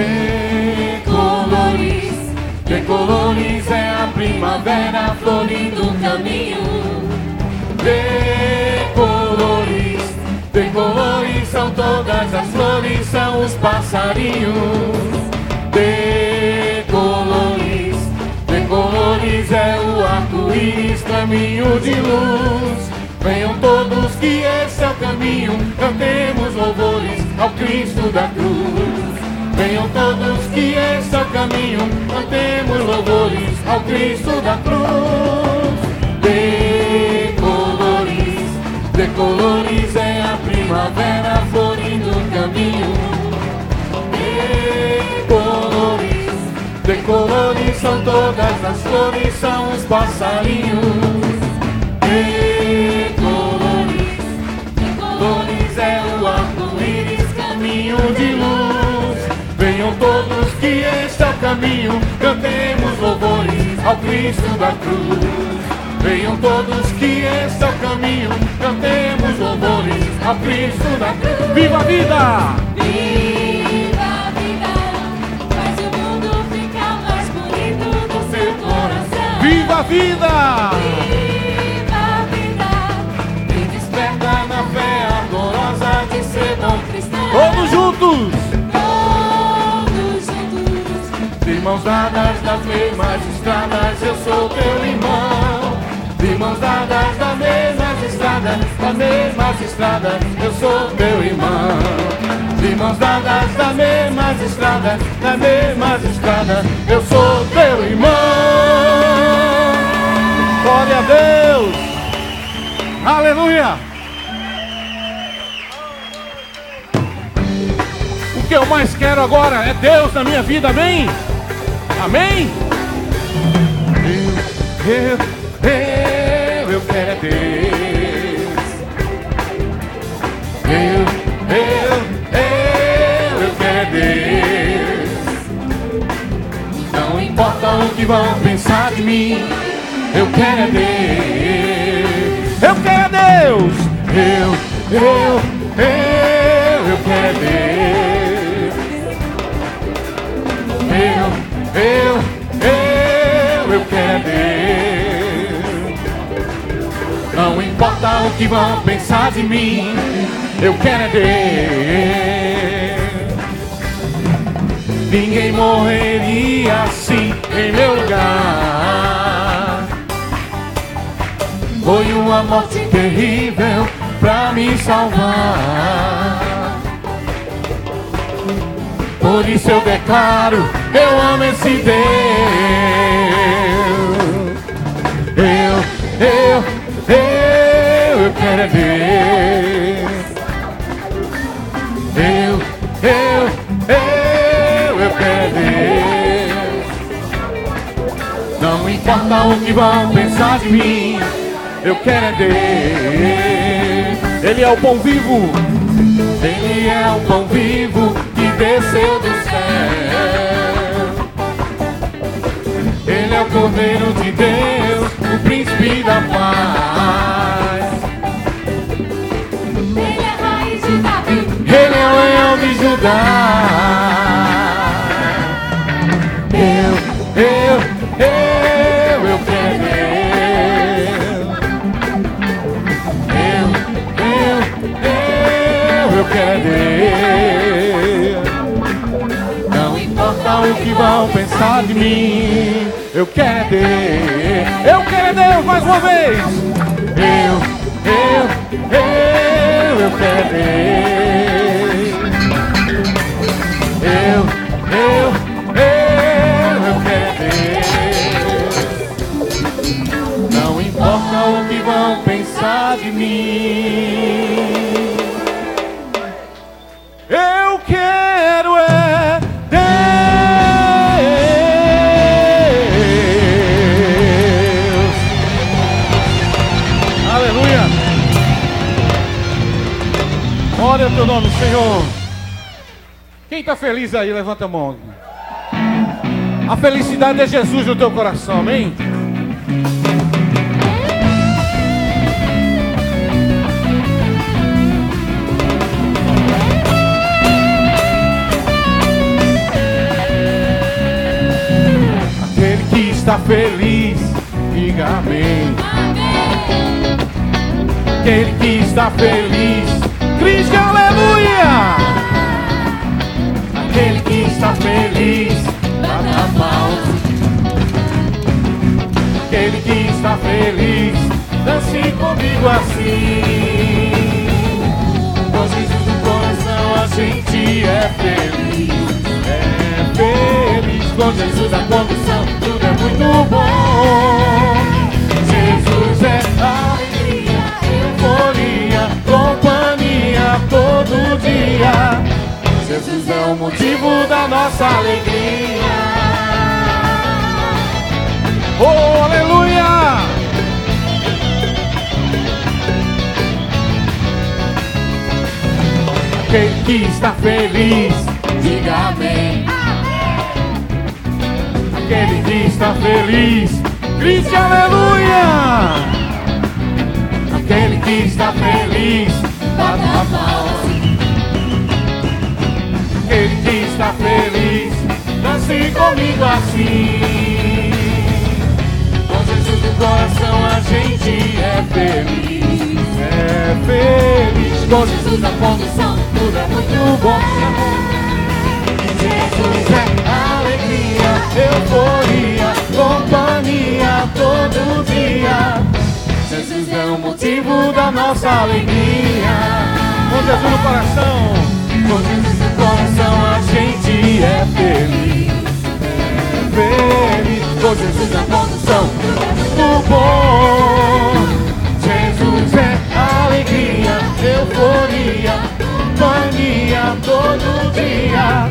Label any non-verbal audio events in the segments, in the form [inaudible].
Decolores, decolores é a primavera florindo o caminho. Decolores, decolores são todas as flores, são os passarinhos. Decolores, decolores é o arco-íris, caminho de luz. Venham todos que esse é o caminho, cantemos louvores ao Cristo da cruz. Venham todos que esse é o caminho, cantemos louvores ao Cristo da cruz. Decolores, decolores é a primavera florindo o caminho. Decolores, decolores são todas as flores, são os passarinhos. Decolores, decolores é o arco-íris, caminho de luz. Venham todos que este é o caminho, cantemos louvores ao Cristo da cruz. Venham todos que este é o caminho, cantemos louvores ao Cristo da cruz. Viva a vida! Viva a vida, faz o mundo ficar mais bonito no seu coração. Viva a vida! Viva a vida, Me desperta na fé ardorosa de ser bom cristão. Todos juntos! Mãos dadas das mesmas estradas, eu sou teu irmão. De mãos dadas das mesmas estradas, das mesmas estradas, eu sou teu irmão. De mãos dadas das mesmas estradas, das mesmas estradas, eu sou teu irmão. Glória a Deus! Aleluia! O que eu mais quero agora é Deus na minha vida, amém? Amém? Eu, eu, eu, eu quero é Deus. Eu, eu, eu, eu quero é Deus. Não importa o que vão pensar de mim, eu quero é Deus. Eu quero é Deus. Eu, eu, eu, eu quero é Deus. Eu, eu, eu, eu quero Deus. Não importa o que vão pensar de mim, eu quero Deus. Ninguém morreria assim em meu lugar. Foi uma morte terrível pra me salvar. Por isso eu declaro, eu amo esse Deus. Eu, eu, eu, eu quero é Deus. Eu, eu, eu, eu quero é Deus. Não importa o que vão pensar de mim, eu quero é Deus. Ele é o pão vivo. Ele é o pão vivo que desceu do céu. É o Cordeiro de Deus, o príncipe da paz. ele é raiz de Davi. Ele é o leão de Judá. Eu, eu, eu, eu quero Deus. Eu, eu, eu, eu quero Deus. Não importa o que vão pensar de mim, eu quero Deus. Eu quero Deus mais uma vez. Eu, eu, eu, eu quero Deus. Eu, eu, eu, eu quero Deus. Não importa o que vão pensar de mim. é teu nome, Senhor. Quem está feliz aí, levanta a mão. A felicidade é Jesus no teu coração, amém? Aquele que está feliz, diga amém. amém. Aquele que está feliz, Cristo, aleluia. Aquele que está feliz, bata palmas. Aquele que está feliz, dance comigo assim. Com Jesus no coração a gente é feliz, é feliz. Com Jesus na condução, tudo é muito bom. Jesus é alegria, todo dia. Jesus é o motivo da nossa alegria. Oh, aleluia! Aquele que está feliz, diga amém. Aquele que está feliz, grite aleluia! Aquele que está feliz, bata palmas. Está feliz, dance comigo assim. Com Jesus no coração a gente é feliz, é feliz. Com Jesus na condução, tudo é muito bom. Jesus é alegria, euforia, companhia todo dia. Jesus é o motivo da nossa alegria. Com Jesus no coração, com Jesus no coração a gente é feliz, feliz. Com Jesus na condução, muito bom. Jesus é alegria, euforia, companhia todo dia.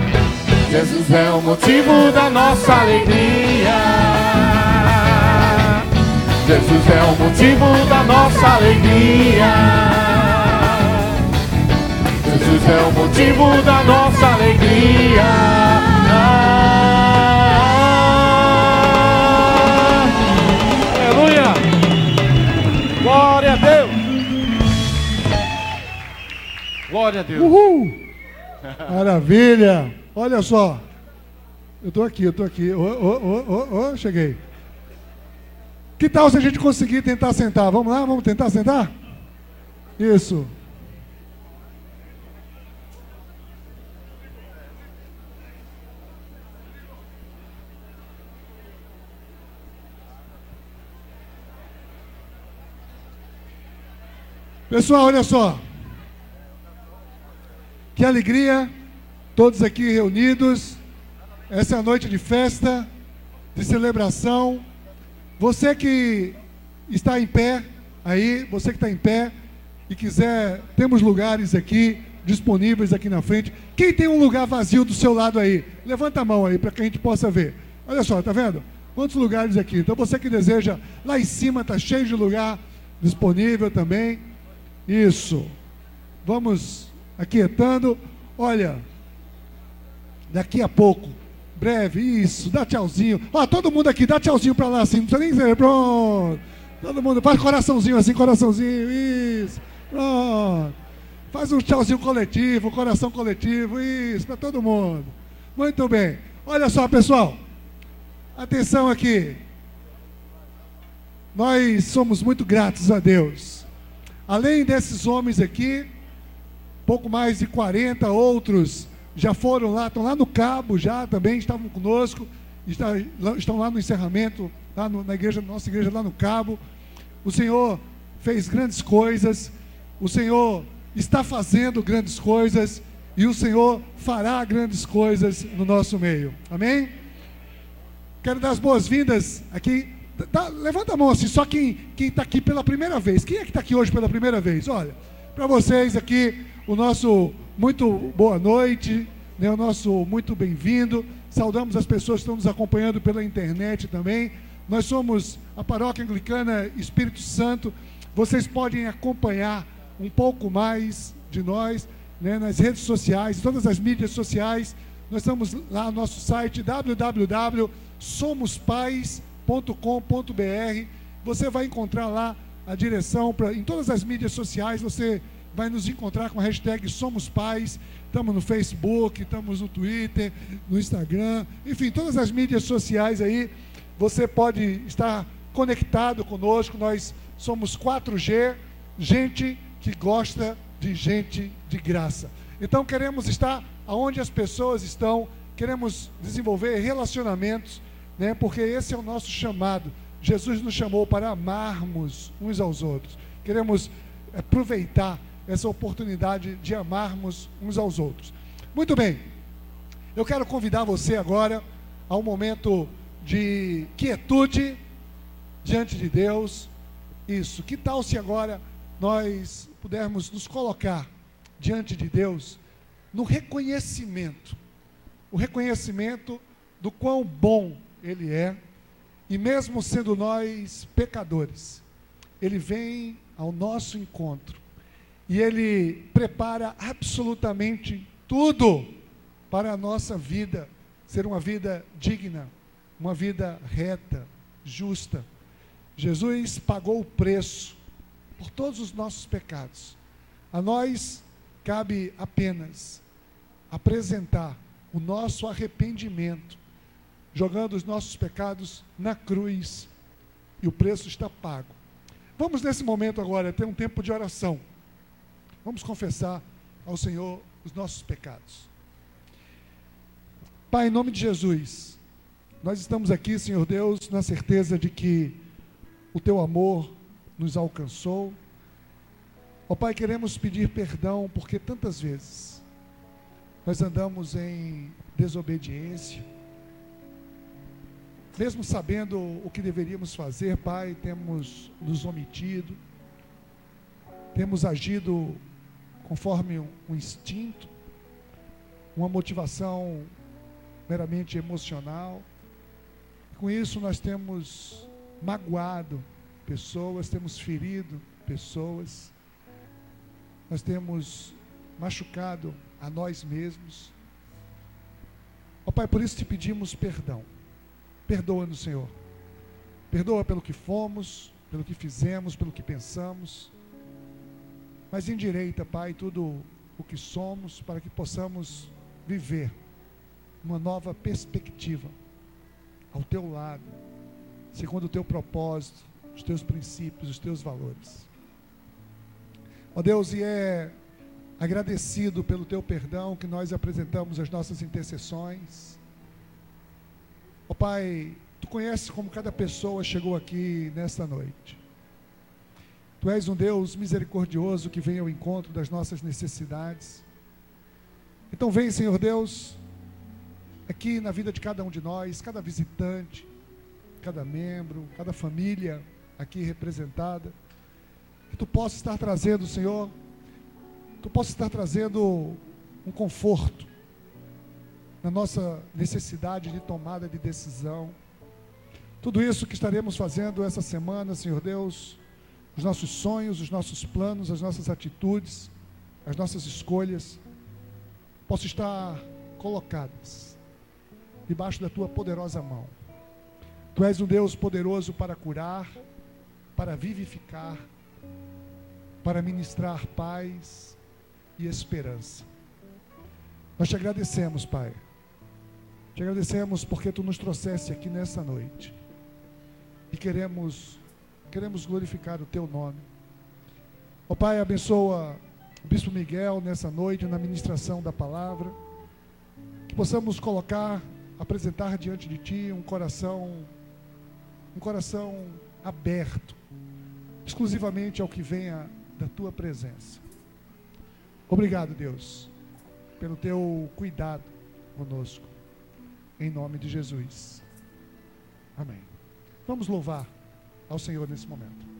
Jesus é o motivo da nossa alegria. Jesus é o motivo da nossa alegria. Jesus é o motivo da nossa alegria. Aleluia! Glória a Deus! Glória a Deus! Uhul! Maravilha! Olha só. Eu tô aqui, eu tô aqui. Ô, ô, ô, ô, ô, cheguei. Que tal se a gente conseguir tentar sentar? Vamos lá? Vamos tentar sentar? Isso. Pessoal, olha só. Que alegria, todos aqui reunidos. Essa é a noite de festa, de celebração. Você que está em pé aí, você que está em pé e quiser, temos lugares aqui disponíveis aqui na frente. Quem tem um lugar vazio do seu lado aí? Levanta a mão aí para que a gente possa ver. Olha só, tá vendo? Quantos lugares aqui? Então você que deseja, lá em cima está cheio de lugar disponível também. Isso. Vamos aquietando. Olha, daqui a pouco, breve, isso, dá tchauzinho. Ó, todo mundo aqui, dá tchauzinho para lá assim, não precisa nem dizer, pronto. Todo mundo, faz coraçãozinho assim, coraçãozinho, isso, pronto. Faz um tchauzinho coletivo, coração coletivo, isso, para todo mundo. Muito bem. Olha só, pessoal. Atenção aqui. Nós somos muito gratos a Deus. Além desses homens aqui, pouco mais de 40 outros já foram lá, estão lá no cabo já também, estavam conosco, estão lá no encerramento, lá no, na igreja, nossa igreja lá no cabo. O Senhor fez grandes coisas, o Senhor está fazendo grandes coisas e o Senhor fará grandes coisas no nosso meio. Amém? Quero dar as boas-vindas aqui. Dá- levanta a mão assim, só quem está aqui pela primeira vez. Quem é que está aqui hoje pela primeira vez? Olha, para vocês aqui, o nosso muito boa noite, né, o nosso muito bem-vindo. Saudamos as pessoas que estão nos acompanhando pela internet também. Nós somos a Paróquia Anglicana Espírito Santo. Vocês podem acompanhar um pouco mais de nós né, nas redes sociais, todas as mídias sociais. Nós estamos lá no nosso site www.somospais.com.br. Você vai encontrar lá a direção para em todas as mídias sociais. Você vai nos encontrar com a hashtag Somos Pais. Estamos no Facebook, estamos no Twitter, no Instagram, enfim, todas as mídias sociais aí. você pode estar conectado conosco. Nós somos 4G, gente que gosta de gente de graça. Então queremos estar aonde as pessoas estão, queremos desenvolver relacionamentos, né? Porque esse é o nosso chamado. Jesus nos chamou para amarmos uns aos outros. Queremos aproveitar essa oportunidade de amarmos uns aos outros. Muito bem. Eu quero convidar você agora a um momento de quietude diante de Deus. Isso. Que tal se agora nós pudermos nos colocar diante de Deus no reconhecimento, o reconhecimento do quão bom Ele é, e mesmo sendo nós pecadores, Ele vem ao nosso encontro e Ele prepara absolutamente tudo para a nossa vida ser uma vida digna, uma vida reta, justa. Jesus pagou o preço por todos os nossos pecados. A nós cabe apenas apresentar o nosso arrependimento, jogando os nossos pecados na cruz, e o preço está pago. Vamos nesse momento agora ter um tempo de oração. Vamos confessar ao Senhor os nossos pecados. Pai, em nome de Jesus, nós estamos aqui, Senhor Deus, na certeza de que o teu amor nos alcançou. Ó Pai, queremos pedir perdão porque tantas vezes nós andamos em desobediência, mesmo sabendo o que deveríamos fazer, Pai, temos nos omitido, temos agido conforme um instinto, uma motivação meramente emocional. Com isso, nós temos magoado pessoas, temos ferido pessoas, nós temos machucado a nós mesmos. Ó Pai, por isso te pedimos perdão. Perdoa-nos, Senhor. Perdoa pelo que fomos, pelo que fizemos, pelo que pensamos. Mas endireita, Pai, tudo o que somos, para que possamos viver uma nova perspectiva ao teu lado, segundo o teu propósito, os teus princípios, os teus valores. Ó Deus, e é agradecido pelo teu perdão que nós apresentamos as nossas intercessões. Ó Pai, tu conheces como cada pessoa chegou aqui nesta noite. Tu és um Deus misericordioso que vem ao encontro das nossas necessidades. Então vem, Senhor Deus, aqui na vida de cada um de nós, cada visitante, cada membro, cada família aqui representada, que tu possa estar trazendo, Senhor, tu possa estar trazendo um conforto na nossa necessidade de tomada de decisão. Tudo isso que estaremos fazendo essa semana, Senhor Deus, os nossos sonhos, os nossos planos, as nossas atitudes, as nossas escolhas, possam estar colocadas debaixo da tua poderosa mão. Tu és um Deus poderoso para curar, para vivificar, para ministrar paz e esperança. Nós te agradecemos, Pai. Te agradecemos porque tu nos trouxeste aqui nessa noite. E queremos queremos glorificar o teu nome. Ó Pai, abençoa o bispo Miguel nessa noite na ministração da palavra. Que possamos colocar apresentar diante de ti um coração um coração aberto exclusivamente ao que venha da tua presença. Obrigado, Deus, pelo teu cuidado conosco. Em nome de Jesus. Amém. Vamos louvar ao Senhor nesse momento.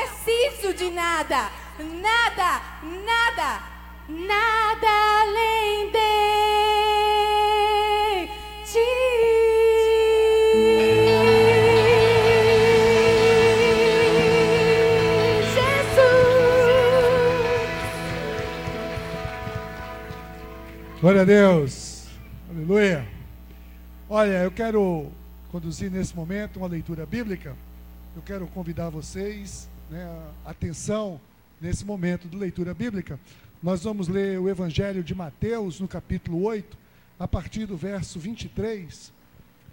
preciso de nada, nada, nada, nada além de ti. Jesus. Glória a Deus. Aleluia. Olha, eu quero conduzir nesse momento uma leitura bíblica. Eu quero convidar vocês né, atenção nesse momento de leitura bíblica. Nós vamos ler o Evangelho de Mateus, no capítulo 8, a partir do verso 23.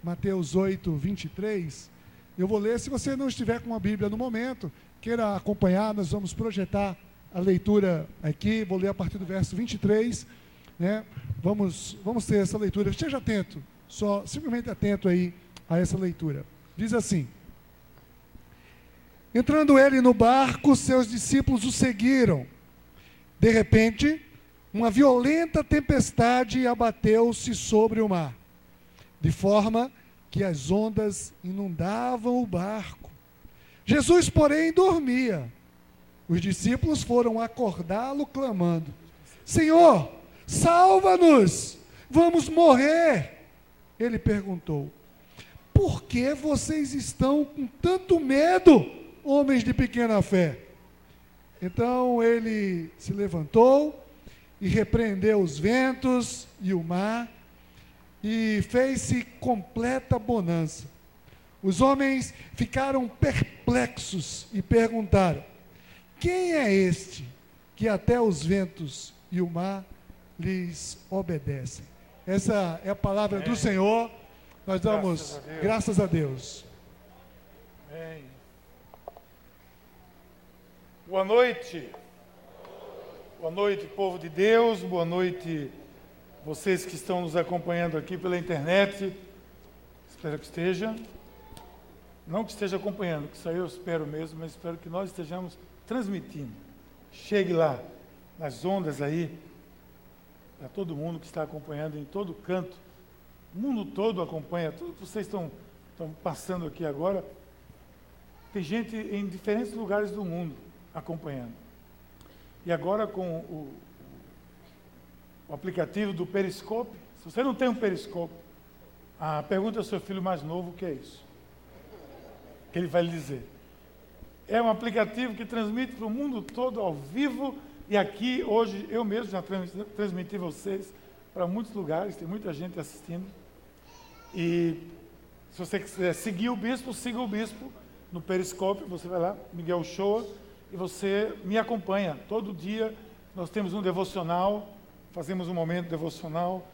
Mateus 8, 23. Eu vou ler, se você não estiver com a Bíblia no momento, queira acompanhar, nós vamos projetar a leitura aqui. Vou ler a partir do verso 23 né? Vamos, vamos ter essa leitura. Esteja atento, só simplesmente atento aí a essa leitura. Diz assim: Entrando ele no barco, seus discípulos o seguiram. De repente, uma violenta tempestade abateu-se sobre o mar, de forma que as ondas inundavam o barco. Jesus, porém, dormia. Os discípulos foram acordá-lo, clamando: Senhor, salva-nos, vamos morrer. Ele perguntou: Por que vocês estão com tanto medo, homens de pequena fé? Então ele se levantou e repreendeu os ventos e o mar, e fez-se completa bonança. Os homens ficaram perplexos e perguntaram: Quem é este que até os ventos e o mar lhes obedecem? Essa é a palavra do Senhor. Nós damos Graças a Deus. graças a Deus. Amém. Boa noite. Boa noite, povo de Deus. Boa noite, vocês que estão nos acompanhando aqui pela internet. Espero que esteja. Não que esteja acompanhando, que isso aí eu espero mesmo, mas espero que nós estejamos transmitindo. Chegue lá, nas ondas aí, para todo mundo que está acompanhando em todo canto. O mundo todo acompanha, tudo que vocês estão, estão passando aqui agora. Tem gente em diferentes lugares do mundo acompanhando. E agora com o, o aplicativo do Periscope, se você não tem um Periscope, a pergunta ao seu filho mais novo o que é isso. Que ele vai lhe dizer. É um aplicativo que transmite para o mundo todo ao vivo. E aqui, hoje, eu mesmo já trans- transmiti vocês para muitos lugares, tem muita gente assistindo. E se você quiser seguir o bispo, siga o bispo no Periscope, você vai lá, Miguel Shoa, e você me acompanha. Todo dia nós temos um devocional, fazemos um momento devocional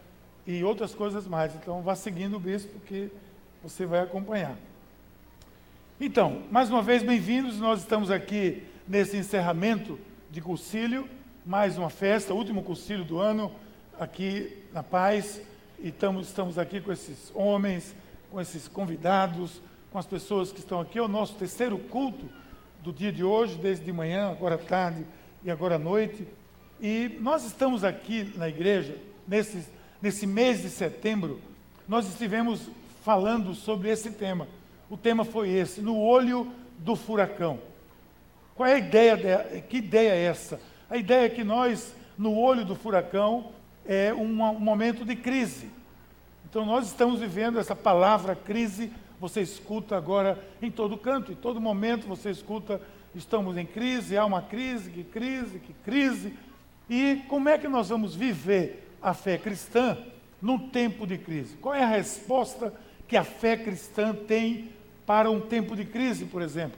e outras coisas mais. Então vá seguindo o bispo que você vai acompanhar. Então, mais uma vez, bem-vindos. Nós estamos aqui nesse encerramento de cursilho, mais uma festa, último cursilho do ano, aqui na Paz. E estamos, estamos aqui com esses homens, com esses convidados, com as pessoas que estão aqui. É o nosso terceiro culto do dia de hoje, desde de manhã, agora tarde e agora à noite. E nós estamos aqui na igreja, nesse, nesse mês de setembro, nós estivemos falando sobre esse tema. O tema foi esse, no olho do furacão. Qual é a ideia? De, que ideia é essa? A ideia é que nós, no olho do furacão, é uma- um momento de crise. Então nós estamos vivendo essa palavra crise, você escuta agora em todo canto, em todo momento você escuta, estamos em crise, há uma crise, que crise, que crise. E como é que nós vamos viver a fé cristã num tempo de crise? Qual é a resposta que a fé cristã tem para um tempo de crise, por exemplo?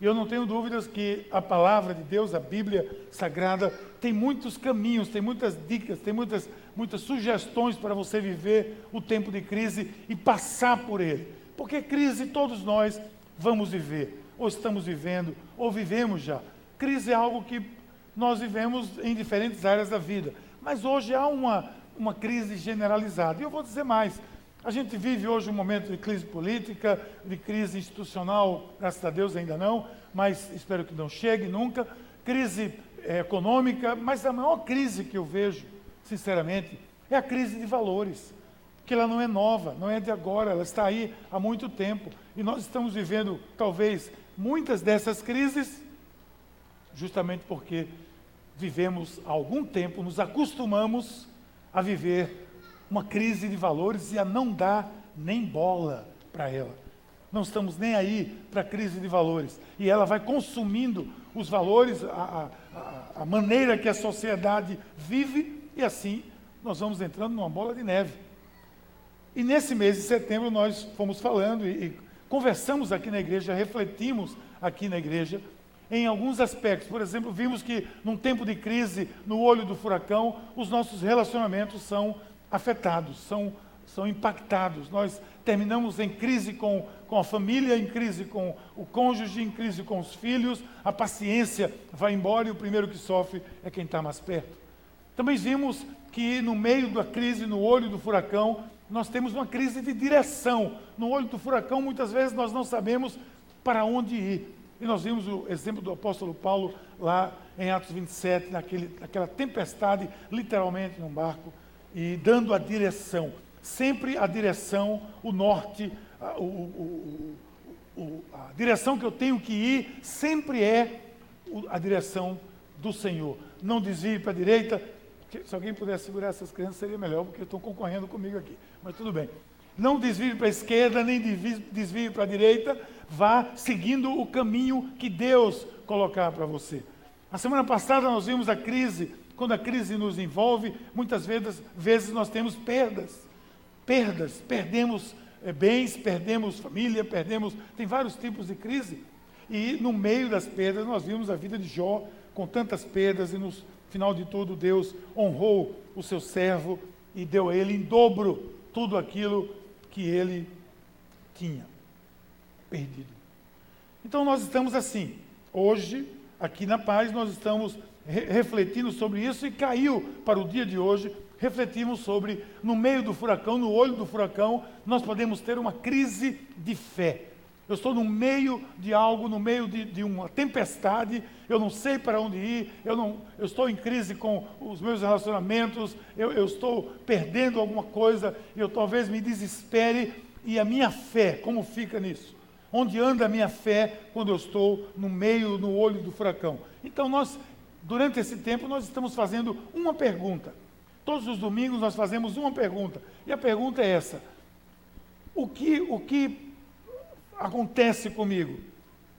E eu não tenho dúvidas que a palavra de Deus, a Bíblia Sagrada, tem muitos caminhos, tem muitas dicas, tem muitas, muitas sugestões para você viver o tempo de crise e passar por ele. Porque crise todos nós vamos viver, ou estamos vivendo, ou vivemos já. Crise é algo que nós vivemos em diferentes áreas da vida. Mas hoje há uma, uma crise generalizada. E eu vou dizer mais. A gente vive hoje um momento de crise política, de crise institucional, graças a Deus ainda não, mas espero que não chegue nunca. Crise eh, econômica, mas a maior crise que eu vejo, sinceramente, é a crise de valores. Que ela não é nova, não é de agora, ela está aí há muito tempo. E nós estamos vivendo, talvez, muitas dessas crises, justamente porque vivemos há algum tempo, nos acostumamos a viver uma crise de valores e a não dar nem bola para ela. Não estamos nem aí para a crise de valores. E ela vai consumindo os valores, a, a, a maneira que a sociedade vive, e assim nós vamos entrando numa bola de neve. E nesse mês de setembro nós fomos falando e, e conversamos aqui na igreja, refletimos aqui na igreja em alguns aspectos. Por exemplo, vimos que num tempo de crise, no olho do furacão, os nossos relacionamentos são afetados, são, são impactados. Nós terminamos em crise com, com a família, em crise com o cônjuge, em crise com os filhos, a paciência vai embora e o primeiro que sofre é quem está mais perto. Também vimos que no meio da crise, no olho do furacão, nós temos uma crise de direção. No olho do furacão, muitas vezes nós não sabemos para onde ir. E nós vimos o exemplo do apóstolo Paulo lá em Atos 27, naquele, naquela tempestade, literalmente num barco, e dando a direção. Sempre a direção, o norte, a, o, o, o, a direção que eu tenho que ir, sempre é a direção do Senhor. Não desvie para a direita. Se alguém pudesse segurar essas crianças, seria melhor, porque estão concorrendo comigo aqui. Mas tudo bem. Não desvie para a esquerda, nem desvie para a direita. Vá seguindo o caminho que Deus colocar para você. A semana passada nós vimos a crise. Quando a crise nos envolve, muitas vezes, vezes nós temos perdas. Perdas, perdemos é, bens, perdemos família, perdemos. Tem vários tipos de crise. E no meio das perdas, nós vimos a vida de Jó com tantas perdas, e no final de tudo, Deus honrou o seu servo e deu a ele em dobro tudo aquilo que ele tinha perdido. Então nós estamos assim, hoje, aqui na paz, nós estamos re refletindo sobre isso e caiu para o dia de hoje, refletimos sobre, no meio do furacão, no olho do furacão, nós podemos ter uma crise de fé. Eu estou no meio de algo, no meio de, de, uma tempestade, eu não sei para onde ir, eu, não, eu estou em crise com os meus relacionamentos, eu, eu estou perdendo alguma coisa, eu talvez me desespere, e a minha fé, como fica nisso? Onde anda a minha fé quando eu estou no meio, no olho do furacão? Então, nós, durante esse tempo, nós estamos fazendo uma pergunta. Todos os domingos nós fazemos uma pergunta, e a pergunta é essa: o que, o que acontece comigo?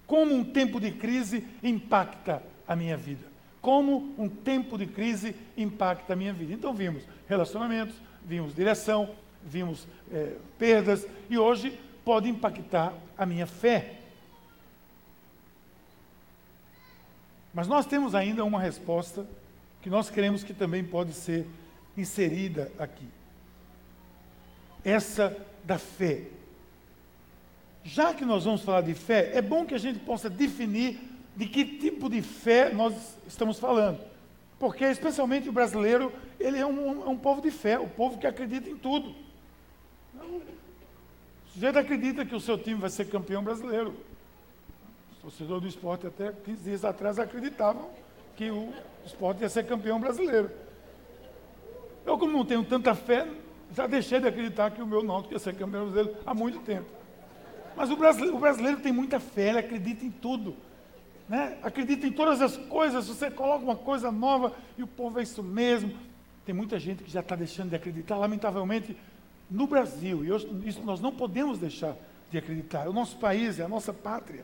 Como um tempo de crise impacta a minha vida? Como um tempo de crise impacta a minha vida? Então vimos relacionamentos, vimos direção, vimos é, perdas e hoje pode impactar a minha fé. Mas nós temos ainda uma resposta que nós queremos que também pode ser inserida aqui. Essa da fé. Já que nós vamos falar de fé, é bom que a gente possa definir de que tipo de fé nós estamos falando. Porque, especialmente o brasileiro, ele é um, é um povo de fé, o povo que acredita em tudo. Então, o sujeito acredita que o seu time vai ser campeão brasileiro. Os torcedores do esporte, até 15 dias atrás, acreditavam que o esporte ia ser campeão brasileiro. Eu, como não tenho tanta fé, já deixei de acreditar que o meu Náutico ia ser campeão brasileiro há muito tempo. Mas o brasileiro, o brasileiro tem muita fé, ele acredita em tudo. Né? Acredita em todas as coisas. Você coloca uma coisa nova e o povo é isso mesmo. Tem muita gente que já está deixando de acreditar, lamentavelmente, no Brasil. E hoje, isso nós não podemos deixar de acreditar. É o nosso país, é a nossa pátria.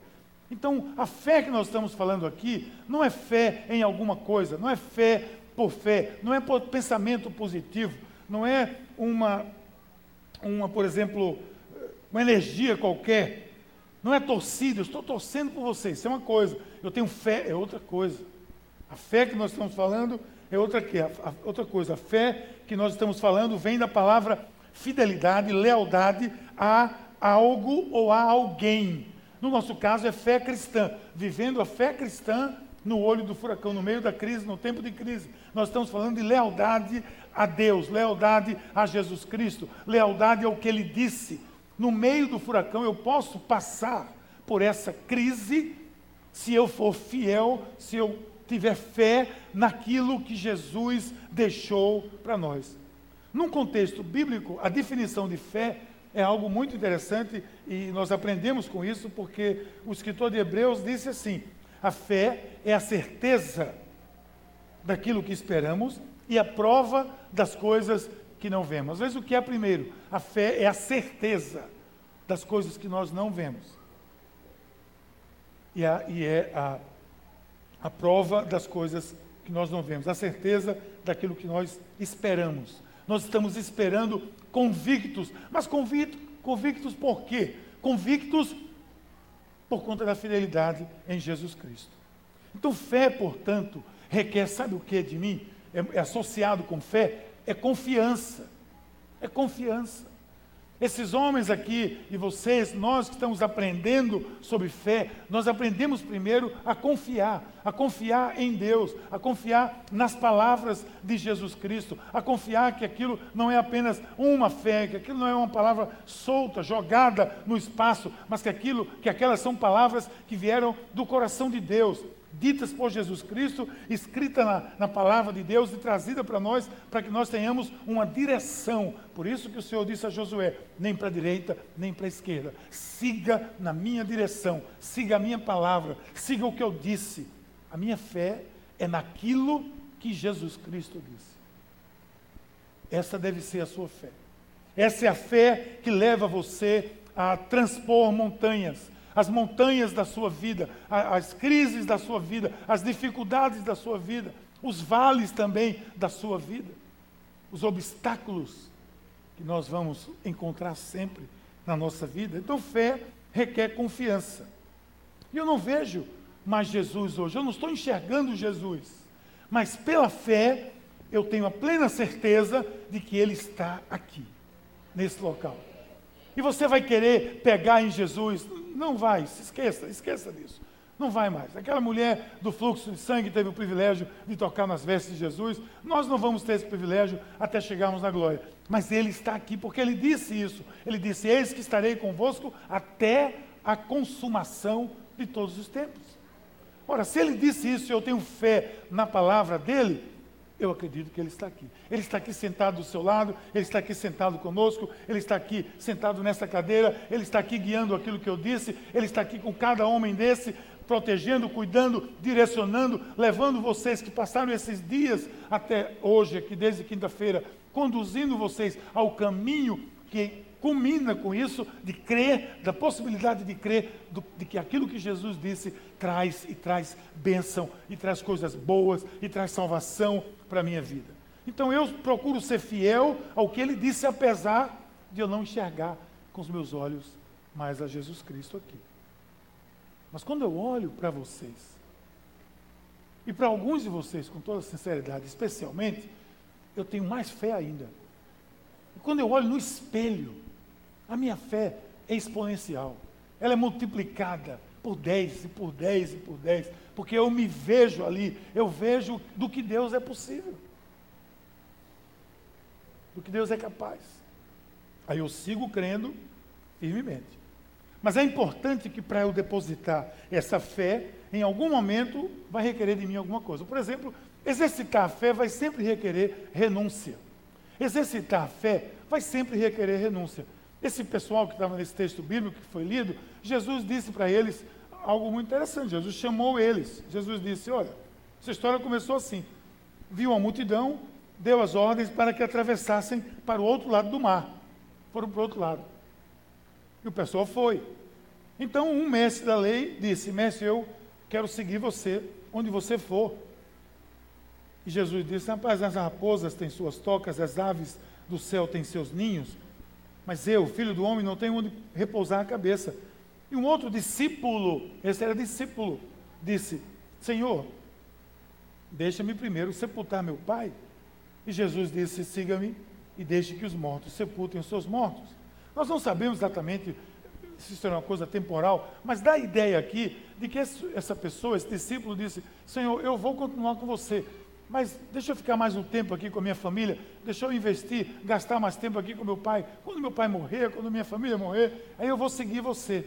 Então, a fé que nós estamos falando aqui não é fé em alguma coisa, não é fé por fé, não é por pensamento positivo, não é uma, uma por exemplo, uma energia qualquer. Não é torcida, eu estou torcendo por vocês, isso é uma coisa. Eu tenho fé, é outra coisa. A fé que nós estamos falando é outra, que, a, a, outra coisa. A fé que nós estamos falando vem da palavra fidelidade, lealdade a algo ou a alguém. No nosso caso é fé cristã, vivendo a fé cristã no olho do furacão, no meio da crise, no tempo de crise. Nós estamos falando de lealdade a Deus, lealdade a Jesus Cristo, lealdade ao que ele disse, no meio do furacão, eu posso passar por essa crise se eu for fiel, se eu tiver fé naquilo que Jesus deixou para nós. Num contexto bíblico, a definição de fé é algo muito interessante e nós aprendemos com isso porque o escritor de Hebreus disse assim: a fé é a certeza daquilo que esperamos e a prova das coisas que não vemos. Às vezes, o que é primeiro? A fé é a certeza das coisas que nós não vemos. E, a, e é a, a prova das coisas que nós não vemos, a certeza daquilo que nós esperamos. Nós estamos esperando convictos, mas convictos, convictos por quê? Convictos por conta da fidelidade em Jesus Cristo. Então, fé, portanto, requer, sabe o que de mim? É, é associado com fé? É confiança. É confiança. Esses homens aqui e vocês, nós que estamos aprendendo sobre fé, nós aprendemos primeiro a confiar, a confiar em Deus, a confiar nas palavras de Jesus Cristo, a confiar que aquilo não é apenas uma fé, que aquilo não é uma palavra solta, jogada no espaço, mas que aquilo, que aquelas são palavras que vieram do coração de Deus ditas por Jesus Cristo, escrita na, na palavra de Deus e trazida para nós, para que nós tenhamos uma direção. Por isso que o Senhor disse a Josué: nem para a direita, nem para a esquerda. Siga na minha direção, siga a minha palavra, siga o que eu disse. A minha fé é naquilo que Jesus Cristo disse. Essa deve ser a sua fé. Essa é a fé que leva você a transpor montanhas, as montanhas da sua vida, as crises da sua vida, as dificuldades da sua vida, os vales também da sua vida, os obstáculos que nós vamos encontrar sempre na nossa vida. Então, fé requer confiança. E eu não vejo mais Jesus hoje, eu não estou enxergando Jesus, mas pela fé eu tenho a plena certeza de que Ele está aqui, nesse local. E você vai querer pegar em Jesus, não vai, se esqueça, esqueça disso. Não vai mais. Aquela mulher do fluxo de sangue teve o privilégio de tocar nas vestes de Jesus. Nós não vamos ter esse privilégio até chegarmos na glória. Mas ele está aqui porque ele disse isso. Ele disse: Eis que estarei convosco até a consumação de todos os tempos. Ora, se ele disse isso e eu tenho fé na palavra dele, eu acredito que Ele está aqui. Ele está aqui sentado do seu lado, Ele está aqui sentado conosco, Ele está aqui sentado nessa cadeira, Ele está aqui guiando aquilo que eu disse, Ele está aqui com cada homem desse, protegendo, cuidando, direcionando, levando vocês que passaram esses dias até hoje, aqui desde quinta-feira, conduzindo vocês ao caminho que culmina com isso de crer, da possibilidade de crer do, de que aquilo que Jesus disse traz e traz bênção, e traz coisas boas, e traz salvação para a minha vida. Então eu procuro ser fiel ao que ele disse, apesar de eu não enxergar com os meus olhos mais a Jesus Cristo aqui. Mas quando eu olho para vocês, e para alguns de vocês, com toda sinceridade, especialmente, eu tenho mais fé ainda. E quando eu olho no espelho, a minha fé é exponencial. Ela é multiplicada por 10 e por 10 e por 10, porque eu me vejo ali, eu vejo do que Deus é possível. Do que Deus é capaz. Aí eu sigo crendo firmemente. Mas é importante que para eu depositar essa fé, em algum momento vai requerer de mim alguma coisa. Por exemplo, exercitar a fé vai sempre requerer renúncia. Exercitar a fé vai sempre requerer renúncia. Esse pessoal que estava nesse texto bíblico que foi lido, Jesus disse para eles algo muito interessante. Jesus chamou eles. Jesus disse: Olha, essa história começou assim. Viu a multidão, deu as ordens para que atravessassem para o outro lado do mar. Foram para o outro lado. E o pessoal foi. Então um mestre da lei disse: Mestre, eu quero seguir você onde você for. E Jesus disse: Rapaz, as raposas têm suas tocas, as aves do céu têm seus ninhos, mas eu, filho do homem, não tenho onde repousar a cabeça. E um outro discípulo, esse era discípulo, disse: Senhor, deixa-me primeiro sepultar meu pai. E Jesus disse: Siga-me e deixe que os mortos sepultem os seus mortos. Nós não sabemos exatamente se isso era uma coisa temporal, mas dá a ideia aqui de que essa pessoa, esse discípulo, disse: Senhor, eu vou continuar com você, mas deixa eu ficar mais um tempo aqui com a minha família, deixa eu investir, gastar mais tempo aqui com meu pai. Quando meu pai morrer, quando minha família morrer, aí eu vou seguir você.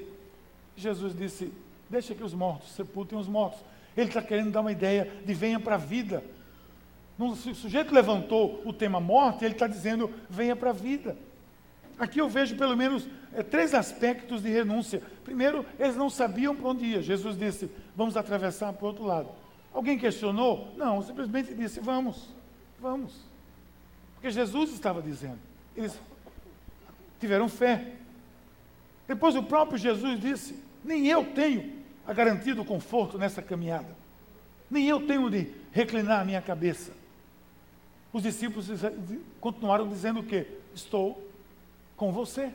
Jesus disse: Deixa que os mortos sepultem os mortos. Ele está querendo dar uma ideia de venha para a vida. o sujeito levantou o tema morte, ele está dizendo venha para a vida. Aqui eu vejo pelo menos é, três aspectos de renúncia. Primeiro, eles não sabiam para onde ia. Jesus disse: Vamos atravessar para o outro lado. Alguém questionou? Não, simplesmente disse: vamos, vamos. Porque Jesus estava dizendo. Eles tiveram fé. Depois o próprio Jesus disse: nem eu tenho a garantia do conforto nessa caminhada. Nem eu tenho de reclinar a minha cabeça. Os discípulos continuaram dizendo o quê? Estou com você.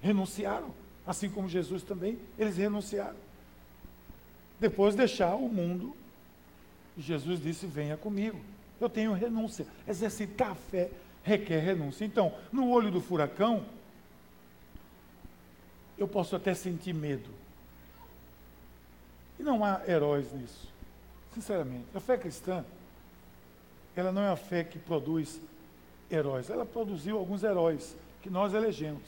Renunciaram, assim como Jesus também, eles renunciaram. Depois deixar o mundo, Jesus disse: Venha comigo. Eu tenho renúncia. Exercitar a fé requer renúncia. Então, no olho do furacão, eu posso até sentir medo. E não há heróis nisso. Sinceramente, a fé cristã, ela não é a fé que produz heróis. Ela produziu alguns heróis que nós elegemos.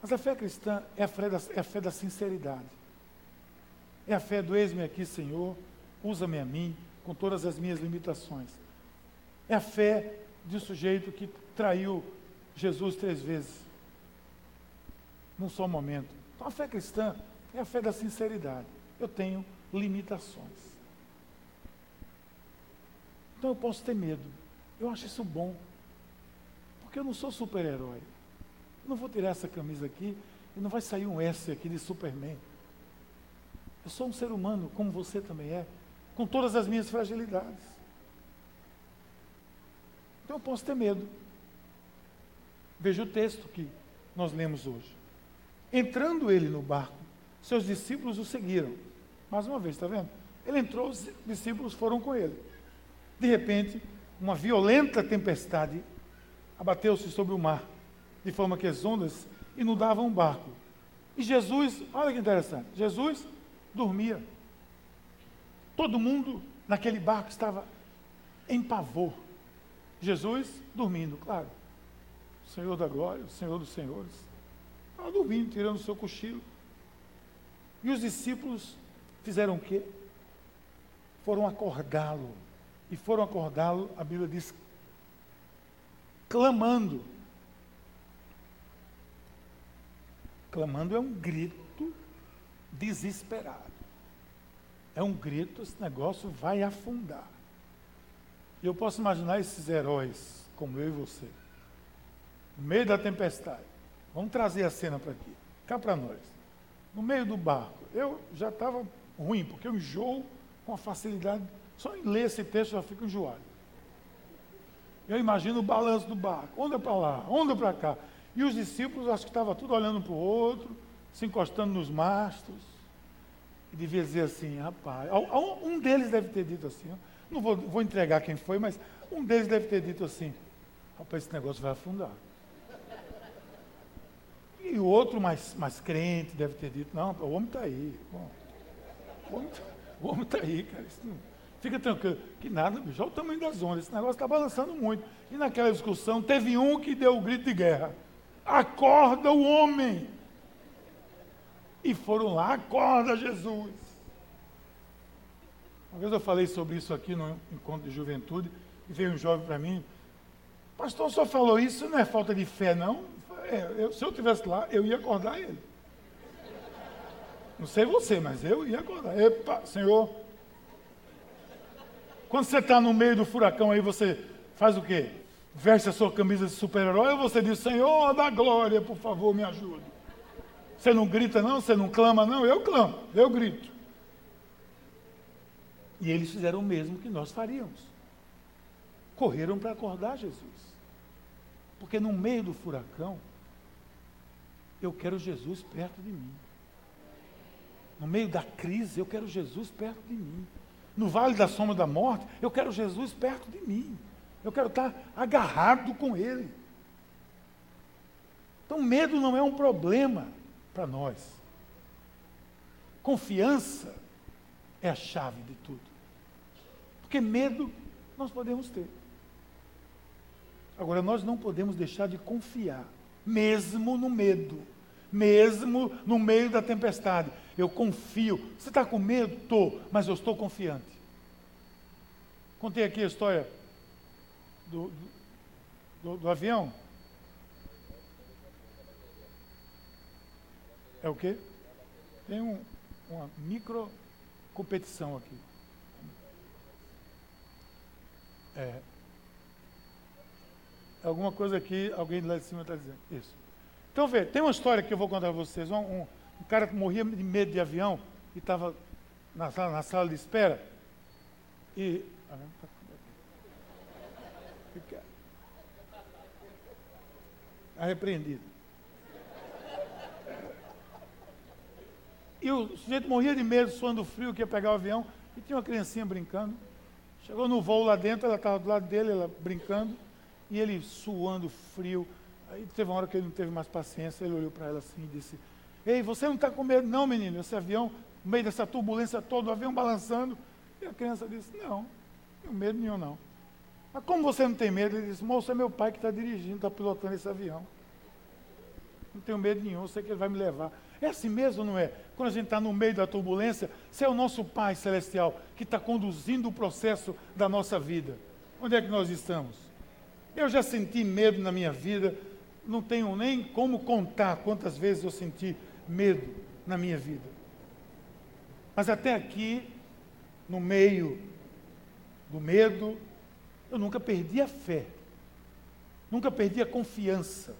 Mas a fé cristã é a fé da, é a fé da sinceridade. É a fé do eis-me aqui, Senhor, usa-me a mim, com todas as minhas limitações. É a fé de um sujeito que traiu Jesus três vezes, num só momento. Então a fé cristã é a fé da sinceridade eu tenho limitações. Então eu posso ter medo. Eu acho isso bom. Porque eu não sou super-herói. Não vou tirar essa camisa aqui e não vai sair um S aqui de Superman. Eu sou um ser humano, como você também é, com todas as minhas fragilidades. Então eu posso ter medo. Veja o texto que nós lemos hoje. Entrando ele no barco, seus discípulos o seguiram. Mais uma vez, está vendo? Ele entrou, os discípulos foram com ele. De repente, uma violenta tempestade abateu-se sobre o mar, de forma que as ondas inundavam o barco. E Jesus, olha que interessante, Jesus dormia. Todo mundo naquele barco estava em pavor. Jesus dormindo, claro. O Senhor da glória, o Senhor dos senhores. Estava dormindo, tirando o seu cochilo. E os discípulos fizeram o quê? Foram acordá-lo. E foram acordá-lo, a Bíblia diz, clamando. Clamando é um grito desesperado. É um grito, esse negócio vai afundar. E eu posso imaginar esses heróis, como eu e você, no meio da tempestade. Vamos trazer a cena para aqui, cá para nós no meio do barco. Eu já estava ruim, porque eu enjoo com a facilidade. Só em ler esse texto eu já fico enjoado. Eu imagino o balanço do barco, onda para lá, onda para cá. E os discípulos, acho que estavam tudo olhando para o outro, se encostando nos mastros. E devia dizer assim, rapaz. Um deles deve ter dito assim, não vou, vou entregar quem foi, mas um deles deve ter dito assim, rapaz, esse negócio vai afundar. E o outro mais, mais crente deve ter dito, não, o homem está aí. Bom, o homem está tá aí, cara. Não, fica tranquilo. Que nada, bicho, olha o tamanho das ondas. Esse negócio está balançando muito. E naquela discussão teve um que deu o grito de guerra. Acorda o homem! E foram lá, acorda Jesus! Uma vez eu falei sobre isso aqui no encontro de juventude, e veio um jovem para mim, pastor, só falou isso, não é falta de fé, não? É, eu, se eu tivesse lá, eu ia acordar ele. Não sei você, mas eu ia acordar. Epa, Senhor. Quando você está no meio do furacão aí, você faz o quê? Veste a sua camisa de super-herói ou você diz, Senhor da glória, por favor, me ajude. Você não grita não, você não clama não, eu clamo, eu grito. E eles fizeram o mesmo que nós faríamos. Correram para acordar Jesus. Porque no meio do furacão, eu quero Jesus perto de mim. No meio da crise, eu quero Jesus perto de mim. No vale da sombra da morte, eu quero Jesus perto de mim. Eu quero estar agarrado com Ele. Então, medo não é um problema para nós. Confiança é a chave de tudo. Porque medo nós podemos ter. Agora, nós não podemos deixar de confiar, mesmo no medo, mesmo no meio da tempestade. Eu confio. Você está com medo? Estou, mas eu estou confiante. Contei aqui a história do, do, do avião. É o quê? Tem um, uma micro competição aqui. É. Alguma coisa aqui, alguém lá de cima está dizendo. Isso. Então, vê, tem uma história que eu vou contar para vocês. Um, um, um, cara que morria de medo de avião e estava na sala, na sala de espera. E. Fica. Tá repreendido. E o sujeito morria de medo, suando frio, que ia pegar o avião, e tinha uma criancinha brincando. Chegou no voo lá dentro, ela estava do lado dele, ela brincando, e ele suando frio. Aí teve uma hora que ele não teve mais paciência, ele olhou para ela assim e disse, Ei, você não está com medo não, menino? Esse avião, no meio dessa turbulência toda, o avião balançando. E a criança disse, não, não tenho medo nenhum não. Mas como você não tem medo? Ele disse, moço, é meu pai que está dirigindo, está pilotando esse avião. Não tenho medo nenhum, sei que ele vai me levar. É assim mesmo, não é? Quando a gente está no meio da turbulência, se é o nosso Pai Celestial que está conduzindo o processo da nossa vida. Onde é que nós estamos? Eu já senti medo na minha vida, não tenho nem como contar quantas vezes eu senti medo na minha vida. Mas até aqui, no meio do medo, eu nunca perdi a fé, nunca perdi a confiança.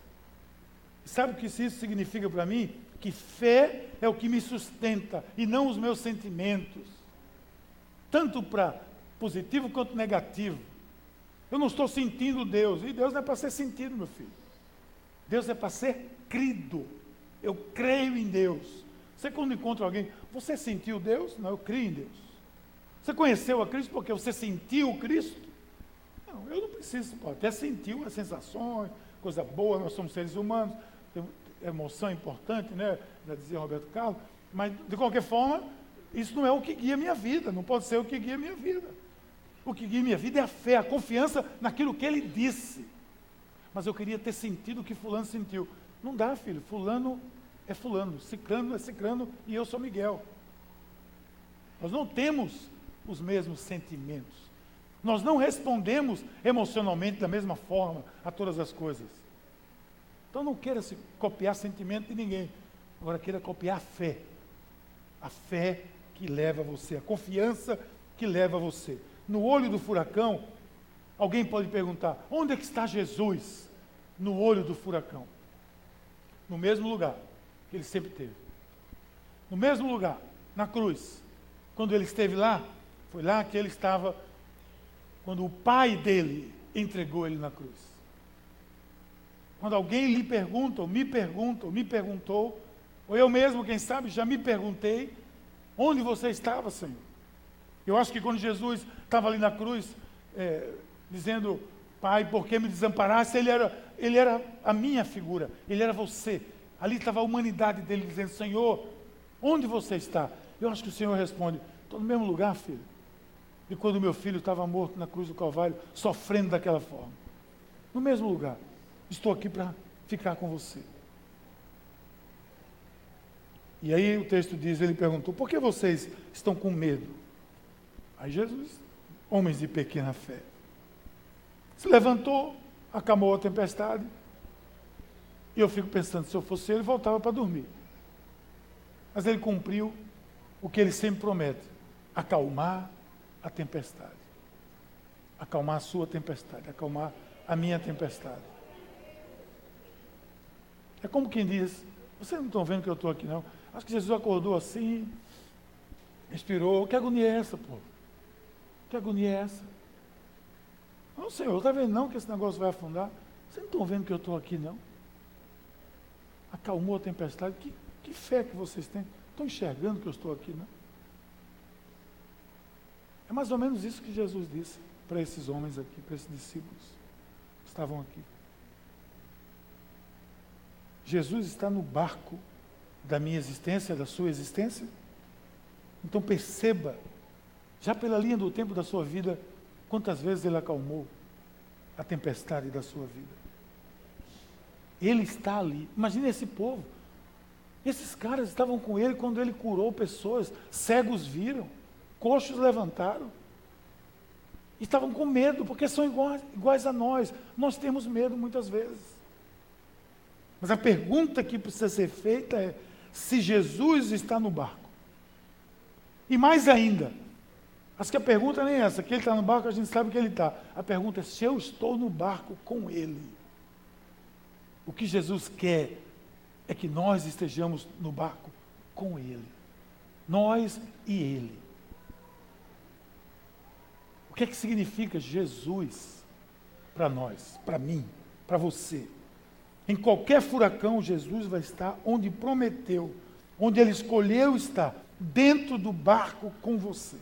Sabe o que isso significa para mim? que fé é o que me sustenta e não os meus sentimentos, tanto para positivo quanto negativo. Eu não estou sentindo Deus, e Deus não é para ser sentido, meu filho. Deus é para ser crido. Eu creio em Deus. Você quando encontra alguém, você sentiu Deus? Não, eu creio em Deus. Você conheceu a Cristo porque você sentiu Cristo? Não, eu não preciso, até sentir umas sensações, coisa boa, nós somos seres humanos emoção importante, né? Já dizia Roberto Carlos, mas de qualquer forma, isso não é o que guia minha vida, não pode ser o que guia minha vida. O que guia minha vida é a fé, a confiança naquilo que ele disse. Mas eu queria ter sentido o que fulano sentiu. Não dá, filho, fulano é fulano, ciclano é ciclano e eu sou Miguel. Nós não temos os mesmos sentimentos. Nós não respondemos emocionalmente da mesma forma a todas as coisas. Então não queira se copiar sentimento de ninguém. Agora queira copiar a fé. A fé que leva você, a confiança que leva você. No olho do furacão, alguém pode perguntar: onde é que está Jesus? No olho do furacão. No mesmo lugar que ele sempre teve. No mesmo lugar, na cruz. Quando ele esteve lá, foi lá que ele estava, quando o pai dele entregou ele na cruz. Quando alguém lhe pergunta, ou me pergunta, ou me perguntou, ou eu mesmo, quem sabe, já me perguntei, onde você estava, Senhor? Eu acho que quando Jesus estava ali na cruz, é, dizendo, Pai, por que me desamparaste? Ele era, ele era a minha figura, ele era você. Ali estava a humanidade dele dizendo, Senhor, onde você está? Eu acho que o Senhor responde, estou no mesmo lugar, filho. E quando meu filho estava morto na cruz do Calvário, sofrendo daquela forma. No mesmo lugar. Estou aqui para ficar com você. E aí o texto diz, ele perguntou, por que vocês estão com medo? Aí Jesus, homens de pequena fé, se levantou, acalmou a tempestade, e eu fico pensando, se eu fosse ele, voltava para dormir. Mas ele cumpriu o que ele sempre promete, acalmar a tempestade. Acalmar a sua tempestade, acalmar a minha tempestade. É como quem diz, vocês não estão vendo que eu estou aqui não? Acho que Jesus acordou assim, respirou. Que agonia é essa, pô? Que agonia é essa? Não, Senhor, está vendo não que esse negócio vai afundar? Vocês não estão vendo que eu estou aqui não? Acalmou a tempestade. Que, que fé que vocês têm? Estão enxergando que eu estou aqui, não? É mais ou menos isso que Jesus disse para esses homens aqui, para esses discípulos que estavam aqui. Jesus está no barco da minha existência, da sua existência? Então perceba, já pela linha do tempo da sua vida, quantas vezes ele acalmou a tempestade da sua vida. Ele está ali. Imagine esse povo. Esses caras estavam com ele quando ele curou pessoas, cegos viram, coxos levantaram. Estavam com medo, porque são iguais, iguais a nós. Nós temos medo muitas vezes. Mas a pergunta que precisa ser feita é: se Jesus está no barco, E mais ainda, acho que a pergunta nem é essa, que ele está no barco, a gente sabe que ele está. A pergunta é se eu estou no barco com ele. O que Jesus quer é que nós estejamos no barco com ele. Nós e ele. O que é que significa Jesus para nós, para mim, para você? Em qualquer furacão, Jesus vai estar onde prometeu, onde ele escolheu estar, dentro do barco com você.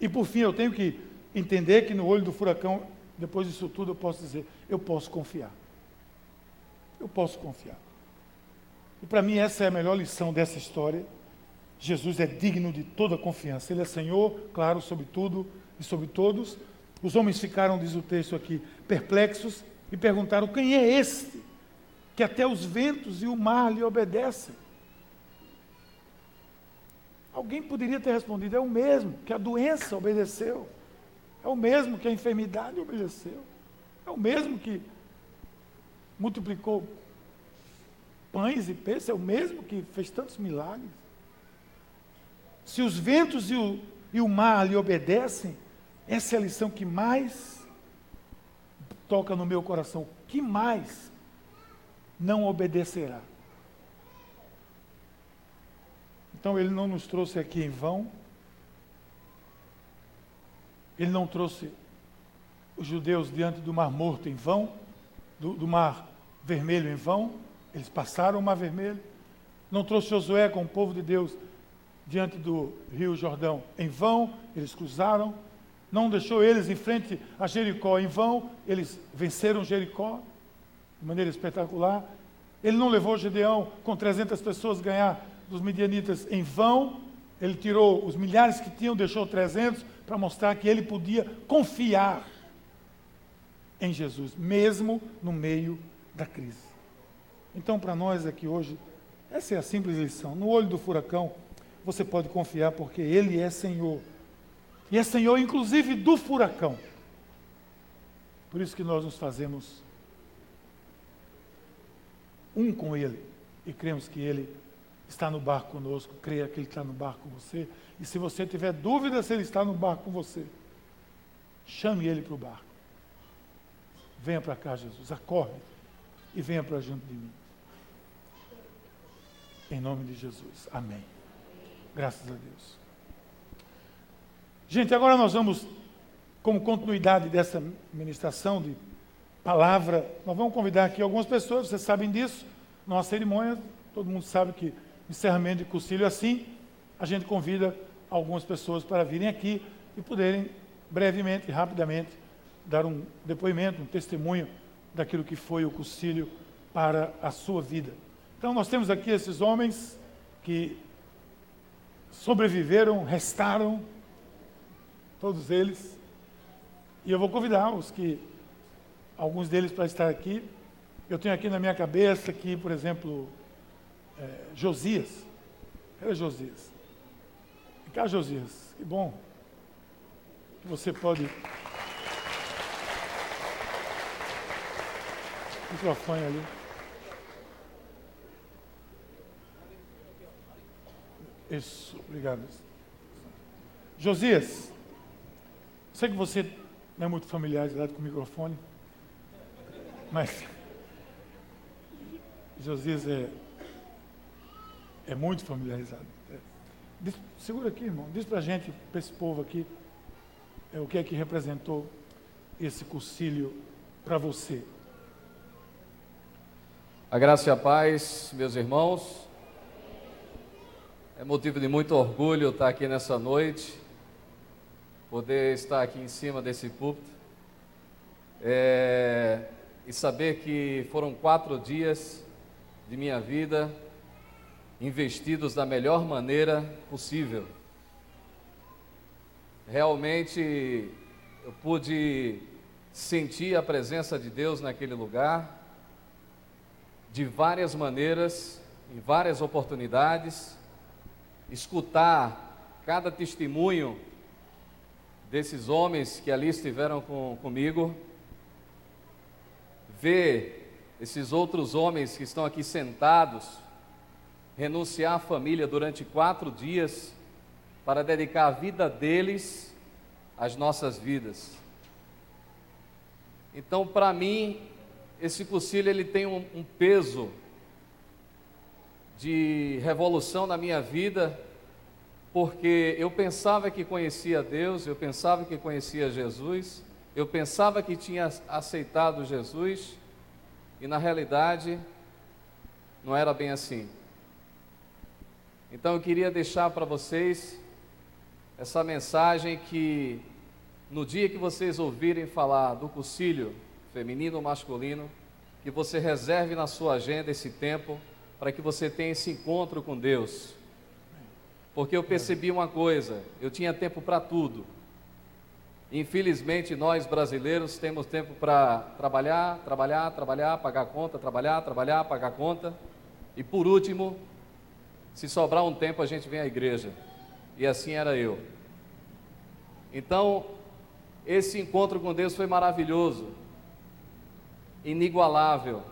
E por fim, eu tenho que entender que no olho do furacão, depois disso tudo, eu posso dizer: eu posso confiar. Eu posso confiar. E para mim, essa é a melhor lição dessa história. Jesus é digno de toda confiança. Ele é Senhor, claro, sobre tudo e sobre todos. Os homens ficaram, diz o texto aqui, perplexos e perguntaram: quem é este que até os ventos e o mar lhe obedecem? Alguém poderia ter respondido: é o mesmo que a doença obedeceu, é o mesmo que a enfermidade obedeceu, é o mesmo que multiplicou pães e peixes, é o mesmo que fez tantos milagres. Se os ventos e o, e o mar lhe obedecem, essa é a lição que mais toca no meu coração. Que mais não obedecerá? Então ele não nos trouxe aqui em vão. Ele não trouxe os judeus diante do Mar Morto em vão, do, do Mar Vermelho em vão. Eles passaram o Mar Vermelho. Não trouxe Josué com o povo de Deus diante do Rio Jordão em vão. Eles cruzaram. Não deixou eles em frente a Jericó em vão. Eles venceram Jericó de maneira espetacular. Ele não levou Gedeão com 300 pessoas ganhar dos midianitas em vão. Ele tirou os milhares que tinham, deixou 300 para mostrar que ele podia confiar em Jesus, mesmo no meio da crise. Então, para nós aqui hoje, essa é a simples lição. No olho do furacão, você pode confiar porque Ele é Senhor. E é Senhor, inclusive, do furacão. Por isso que nós nos fazemos um com Ele e cremos que Ele está no barco conosco, creia que Ele está no barco com você. E se você tiver dúvida se Ele está no barco com você, chame Ele para o barco. Venha para cá, Jesus, acorde e venha para junto de mim. Em nome de Jesus. Amém. Graças a Deus. Gente, agora nós vamos, como continuidade dessa ministração de palavra, nós vamos convidar aqui algumas pessoas, vocês sabem disso, nossa cerimônia, todo mundo sabe que encerramento de cursilho assim, a gente convida algumas pessoas para virem aqui e poderem brevemente, rapidamente, dar um depoimento, um testemunho daquilo que foi o cursilho para a sua vida. Então, nós temos aqui esses homens que sobreviveram, restaram, todos eles. E eu vou convidar os que, alguns deles para estar aqui. Eu tenho aqui na minha cabeça que, por exemplo, é, Josias. Cadê Josias? Vem cá, Josias. Que bom que você pode. Microfone ali. Isso, obrigado. Josias, sei que você não é muito familiarizado com o microfone, mas Josias é, é muito familiarizado. É. Diz, segura aqui, irmão, diz para a gente, para esse povo aqui, é, o que é que representou esse cursilho para você. A graça e a paz, meus irmãos. É motivo de muito orgulho estar aqui nessa noite, poder estar aqui em cima desse púlpito é, e saber que foram quatro dias de minha vida investidos da melhor maneira possível. Realmente eu pude sentir a presença de Deus naquele lugar de várias maneiras, em várias oportunidades escutar cada testemunho desses homens que ali estiveram com, comigo, ver esses outros homens que estão aqui sentados, renunciar à família durante quatro dias para dedicar a vida deles às nossas vidas. Então, para mim, esse concílio ele tem um, um peso de revolução na minha vida, porque eu pensava que conhecia Deus, eu pensava que conhecia Jesus, eu pensava que tinha aceitado Jesus, e na realidade não era bem assim. Então eu queria deixar para vocês essa mensagem que no dia que vocês ouvirem falar do concílio feminino ou masculino, que você reserve na sua agenda esse tempo para que você tenha esse encontro com Deus. Porque eu percebi uma coisa, eu tinha tempo para tudo. Infelizmente, nós brasileiros temos tempo para trabalhar, trabalhar, trabalhar, pagar conta, trabalhar, trabalhar, pagar conta. E por último, se sobrar um tempo, a gente vem à igreja. E assim era eu. Então, esse encontro com Deus foi maravilhoso, inigualável,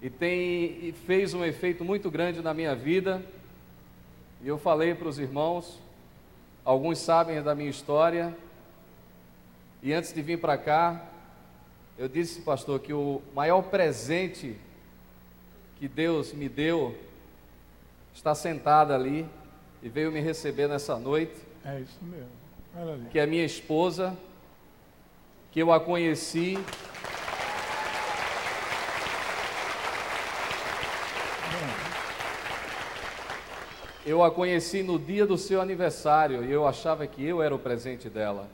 e tem e fez um efeito muito grande na minha vida. E eu falei para os irmãos, alguns sabem da minha história. E antes de vir para cá, eu disse, pastor, que o maior presente que Deus me deu está sentado ali e veio me receber nessa noite. É isso mesmo que é minha esposa, que eu a conheci. Eu a conheci no dia do seu aniversário e eu achava que eu era o presente dela.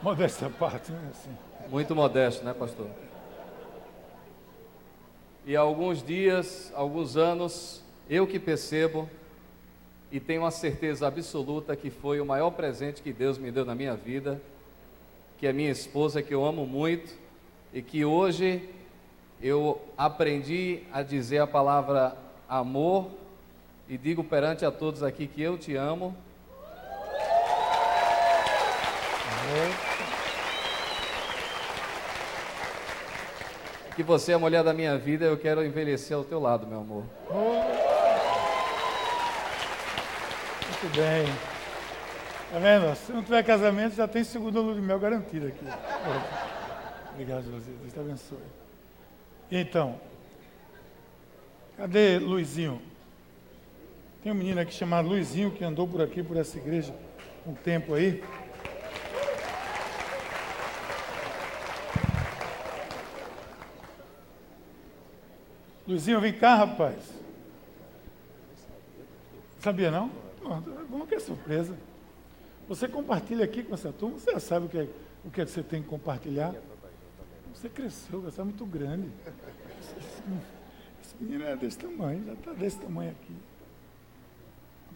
Modesta parte, né? Assim. Muito modesto, né, pastor? E há alguns dias, alguns anos, eu que percebo e tenho a certeza absoluta que foi o maior presente que Deus me deu na minha vida, que é minha esposa, que eu amo muito e que hoje eu aprendi a dizer a palavra amor e digo perante a todos aqui que eu te amo. Que você é a mulher da minha vida, eu quero envelhecer ao teu lado, meu amor. Muito bem. Tá vendo? Se não tiver casamento, já tem segundo lua de mel garantido aqui. Obrigado, José. Deus te abençoe. Então, cadê Luizinho? Tem um menino aqui chamado Luizinho que andou por aqui, por essa igreja, um tempo aí. Luizinho, vem cá, rapaz. Sabia não? Bom, que é surpresa. Você compartilha aqui com essa turma, você já sabe o que, é, o que, é que você tem que compartilhar. Você cresceu, você é muito grande. Esse menino é desse tamanho, já está desse tamanho aqui.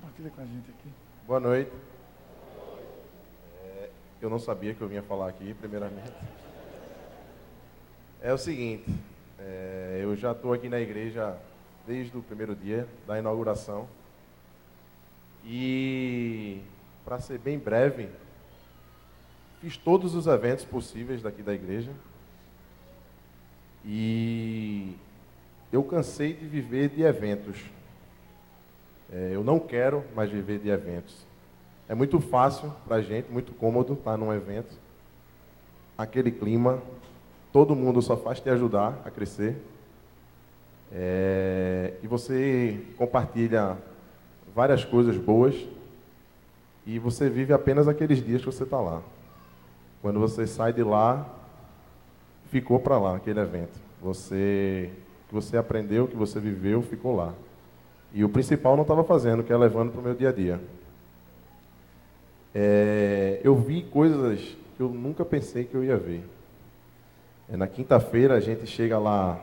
Compartilha com a gente aqui. Boa noite. É, eu não sabia que eu vinha falar aqui, primeiramente. É o seguinte, é, eu já estou aqui na igreja desde o primeiro dia da inauguração. E, para ser bem breve, fiz todos os eventos possíveis daqui da igreja. E eu cansei de viver de eventos. É, eu não quero mais viver de eventos. É muito fácil para a gente, muito cômodo estar num evento. Aquele clima, todo mundo só faz te ajudar a crescer. É, e você compartilha várias coisas boas e você vive apenas aqueles dias que você está lá. Quando você sai de lá, ficou para lá aquele evento. Você que você aprendeu, que você viveu, ficou lá. E o principal não estava fazendo, que é levando para o meu dia a dia. É, eu vi coisas que eu nunca pensei que eu ia ver. É, na quinta-feira a gente chega lá.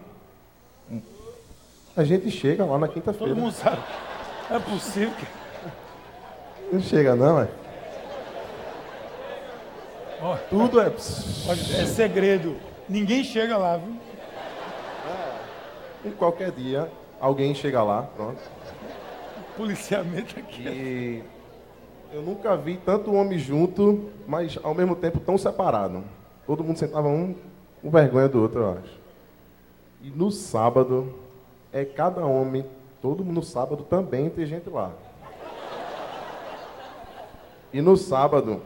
A gente chega lá na quinta-feira. Todo mundo sabe. É possível que. Não chega não, é? Oh, Tudo é. É segredo. Ninguém chega lá, viu? E qualquer dia alguém chega lá, pronto. Policiamento aqui. E eu nunca vi tanto homem junto, mas ao mesmo tempo tão separado. Todo mundo sentava um com vergonha do outro, eu acho. E no sábado é cada homem todo no sábado também tem gente lá. E no sábado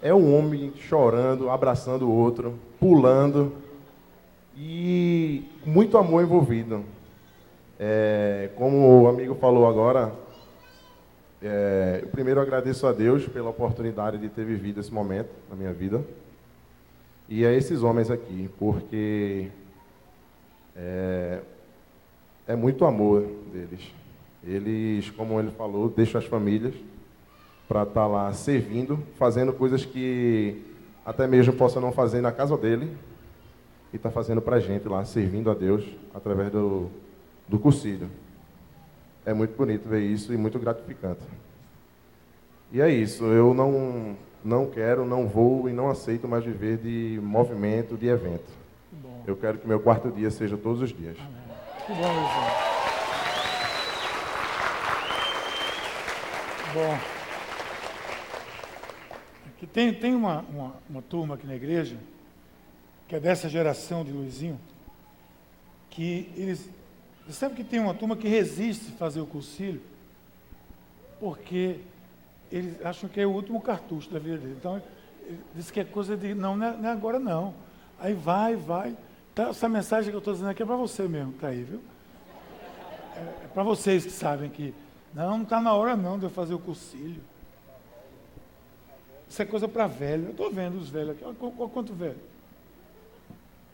é um homem chorando, abraçando o outro, pulando e muito amor envolvido. É, como o amigo falou agora, é, eu primeiro agradeço a Deus pela oportunidade de ter vivido esse momento na minha vida. E a esses homens aqui, porque é, é muito amor deles. Eles, como ele falou, deixam as famílias para estar tá lá servindo, fazendo coisas que até mesmo possa não fazer na casa dele, e está fazendo para a gente lá, servindo a Deus através do, do cursilho. É muito bonito ver isso e muito gratificante. E é isso, eu não, não quero, não vou e não aceito mais viver de movimento, de evento. Eu quero que meu quarto dia seja todos os dias. Amém. Que bom, Luizinho. Bom. Aqui tem, tem uma, uma, uma turma aqui na igreja, que é dessa geração de Luizinho, que eles. Você sabe que tem uma turma que resiste a fazer o cursilho, porque eles acham que é o último cartucho da vida dele. Então, diz que é coisa de. Não, não é, não é agora não. Aí vai, vai. Então, essa mensagem que eu estou dizendo aqui é para você mesmo, está aí, viu? É, é para vocês que sabem que. Não, não está na hora não de eu fazer o cursilho. Isso é coisa para velho. Eu estou vendo os velhos aqui. Olha, olha quanto velho.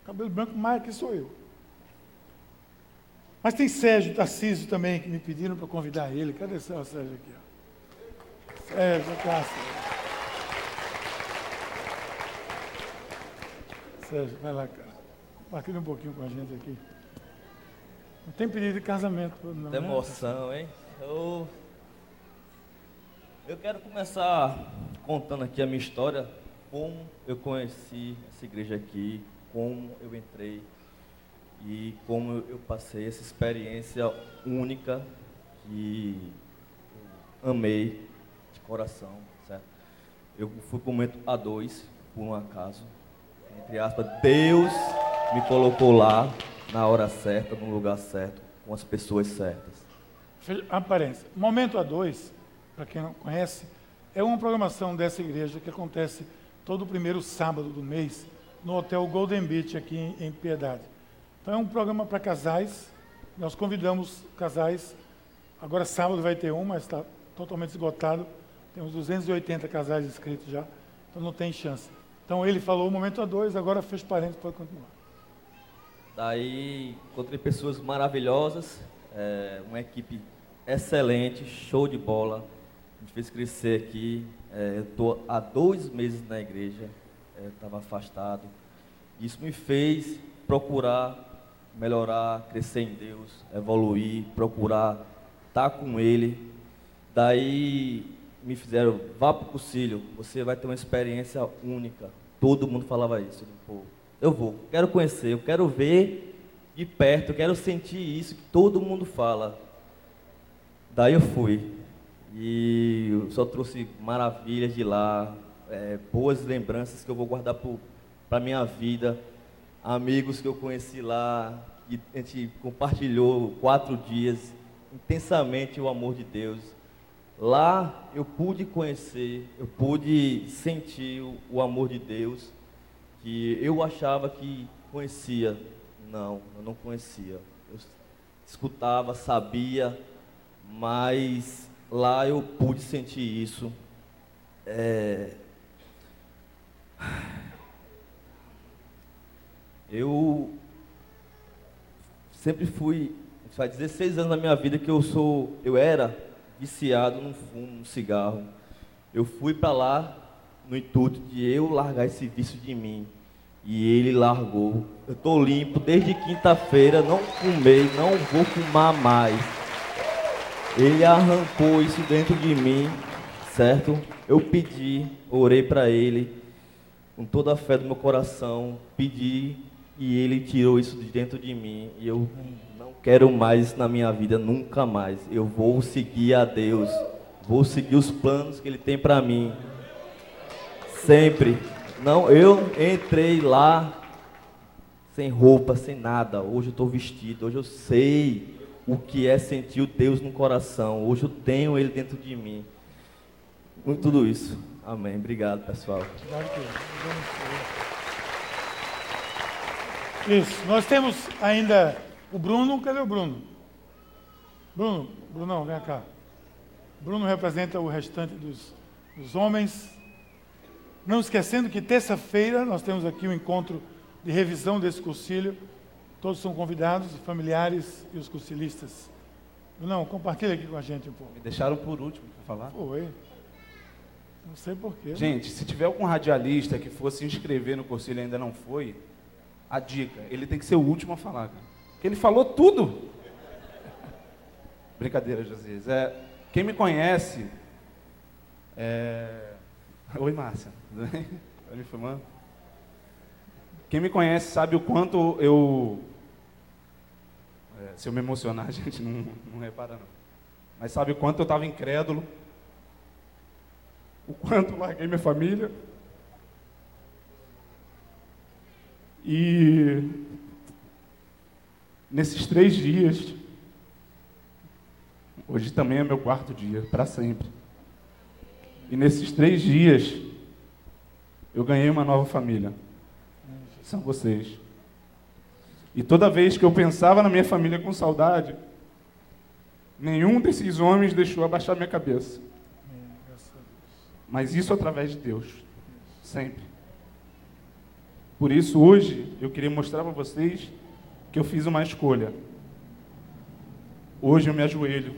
Cabelo branco mais que sou eu. Mas tem Sérgio Tarcísio também, que me pediram para convidar ele. Cadê o Sérgio aqui? Ó? Sérgio, Tarcísio. Sérgio, vai lá, cara. Compartilha um pouquinho com a gente aqui. Não tem pedido de casamento. Não, tem né? emoção, hein? Eu, eu quero começar contando aqui a minha história, como eu conheci essa igreja aqui, como eu entrei e como eu passei essa experiência única que amei de coração, certo? Eu fui para o momento A2, por um acaso, entre aspas, Deus me colocou lá na hora certa, no lugar certo, com as pessoas certas. Aparência. Momento A2, para quem não conhece, é uma programação dessa igreja que acontece todo primeiro sábado do mês, no Hotel Golden Beach, aqui em, Piedade. Então é um programa para casais. Nós convidamos casais. Agora sábado vai ter um, mas está totalmente esgotado. Temos 280 casais inscritos já, então não tem chance. Então ele falou o momento a dois, agora fez parênteses, pode continuar. Daí encontrei pessoas maravilhosas, é, uma equipe excelente, show de bola. A gente fez crescer aqui. É, eu estou há dois meses na igreja, estava é, afastado. Isso me fez procurar melhorar, crescer em Deus, evoluir, procurar estar tá com Ele. Daí me fizeram, vá para o concílio, você vai ter uma experiência única. Todo mundo falava isso. Pô, eu vou, quero conhecer, eu quero ver de perto, eu quero sentir isso que todo mundo fala. Daí eu fui. E eu só trouxe maravilhas de lá, é, boas lembranças que eu vou guardar para a minha vida. Amigos que eu conheci lá, e a gente compartilhou quatro dias intensamente o amor de Deus. Lá eu pude conhecer, eu pude sentir o, o amor de Deus que eu achava que conhecia. Não, eu não conhecia. Eu escutava, sabia, mas lá eu pude sentir isso. É... Eu sempre fui, faz 16 anos na minha vida que eu sou, eu era viciado no fumo, no cigarro. Eu fui para lá no intuito de eu largar esse vício de mim. E ele largou. Eu estou limpo desde quinta-feira, não fumei, não vou fumar mais. Ele arrancou isso dentro de mim, certo? Eu pedi, orei para ele, com toda a fé do meu coração, pedi e ele tirou isso de dentro de mim. E eu não quero mais isso na minha vida, nunca mais. Eu vou seguir a Deus, vou seguir os planos que ele tem para mim. Sempre. Não, eu entrei lá sem roupa, sem nada. Hoje eu estou vestido, hoje eu sei o que é sentir o Deus no coração. Hoje eu tenho Ele dentro de mim. Com tudo isso. Amém. Obrigado, pessoal. Isso. Nós temos ainda o Bruno. Cadê o Bruno? Bruno, Brunão, vem cá. Bruno representa o restante dos, dos homens. Não esquecendo que terça-feira nós temos aqui o um encontro de revisão desse concílio. Todos são convidados, os familiares e os conciliistas. Não, compartilha aqui com a gente um pouco. Me deixaram por último para falar? Foi. Não sei porquê. Gente, se tiver algum radialista que fosse inscrever no concílio e ainda não foi, a dica, ele tem que ser o último a falar, cara. Porque ele falou tudo. [laughs] Brincadeira, Josias. É, quem me conhece. É... Oi, Márcia. [laughs] Tudo bem? Tá me filmando? Quem me conhece sabe o quanto eu. É, se eu me emocionar, a [laughs] gente não, não repara, não. Mas sabe o quanto eu estava incrédulo. O quanto larguei minha família. E nesses três dias, hoje também é meu quarto dia, para sempre. E nesses três dias, eu ganhei uma nova família. São vocês. E toda vez que eu pensava na minha família com saudade, nenhum desses homens deixou abaixar minha cabeça. Mas isso através de Deus. Sempre. Por isso, hoje, eu queria mostrar para vocês que eu fiz uma escolha. Hoje eu me ajoelho.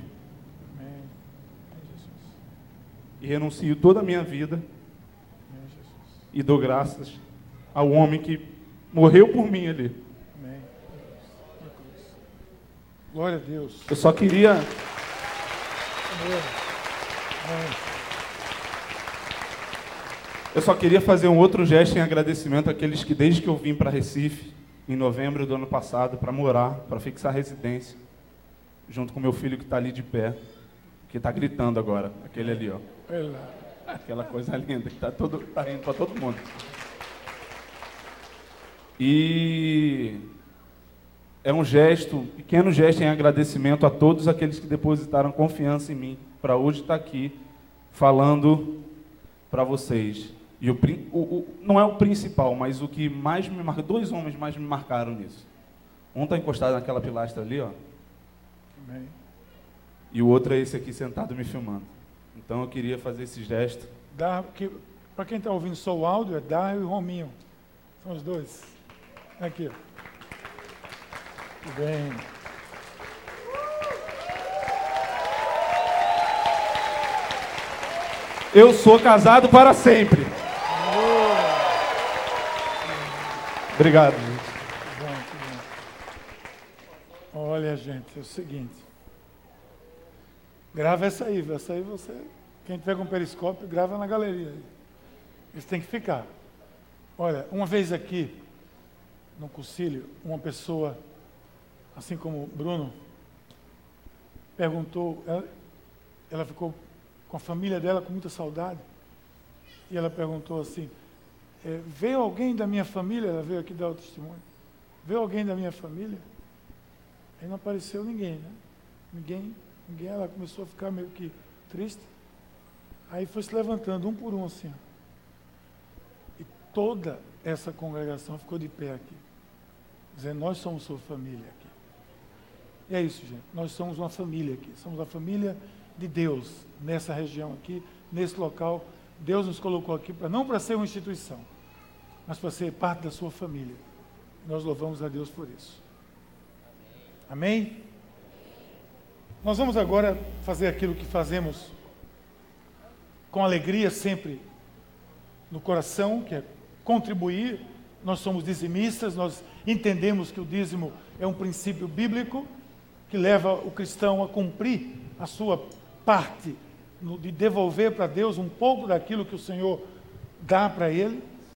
E renuncio toda a minha vida. E dou graças ao homem que morreu por mim ali. Glória a Deus. Eu só queria. Eu só queria fazer um outro gesto em agradecimento àqueles que, desde que eu vim para Recife, em novembro do ano passado, para morar, para fixar residência, junto com meu filho que está ali de pé, que está gritando agora, aquele ali, ó. Aquela coisa linda que está todo, tá rindo para todo mundo. E é um gesto, um pequeno gesto em agradecimento a todos aqueles que depositaram confiança em mim, para hoje estar aqui falando para vocês. E o, o, o, não é o principal, mas o que mais me marcou, dois homens mais me marcaram nisso. Um está encostado naquela pilastra ali, ó. Amém. E o outro é esse aqui sentado me filmando. Então eu queria fazer esse gesto. que, para quem está ouvindo só o áudio, é Dar e Rominho. São os dois. Aqui. Tudo bem. Eu sou casado para sempre. Obrigado, gente. Olha, gente, é o seguinte. Grava essa aí, essa aí você. Quem tiver com periscópio, grava na galeria. Isso tem que ficar. Olha, uma vez aqui, no concílio, uma pessoa, assim como Bruno, perguntou, ela, ela ficou com a família dela com muita saudade, e ela perguntou assim, é, veio alguém da minha família, ela veio aqui dar o testemunho, veio alguém da minha família? Aí não apareceu ninguém, né? Ninguém, ninguém, ela começou a ficar meio que triste. Aí foi se levantando um por um assim. E toda essa congregação ficou de pé aqui. Dizendo, nós somos sua família aqui. E é isso, gente. Nós somos uma família aqui. Somos a família de Deus nessa região aqui, nesse local. Deus nos colocou aqui para não para ser uma instituição, mas para ser parte da sua família. Nós louvamos a Deus por isso. Amém? Nós vamos agora fazer aquilo que fazemos com alegria sempre no coração, que é contribuir. Nós somos dizimistas, nós entendemos que o dízimo é um princípio bíblico que leva o cristão a cumprir a sua parte de devolver para Deus um pouco daquilo que o Senhor dá para ele.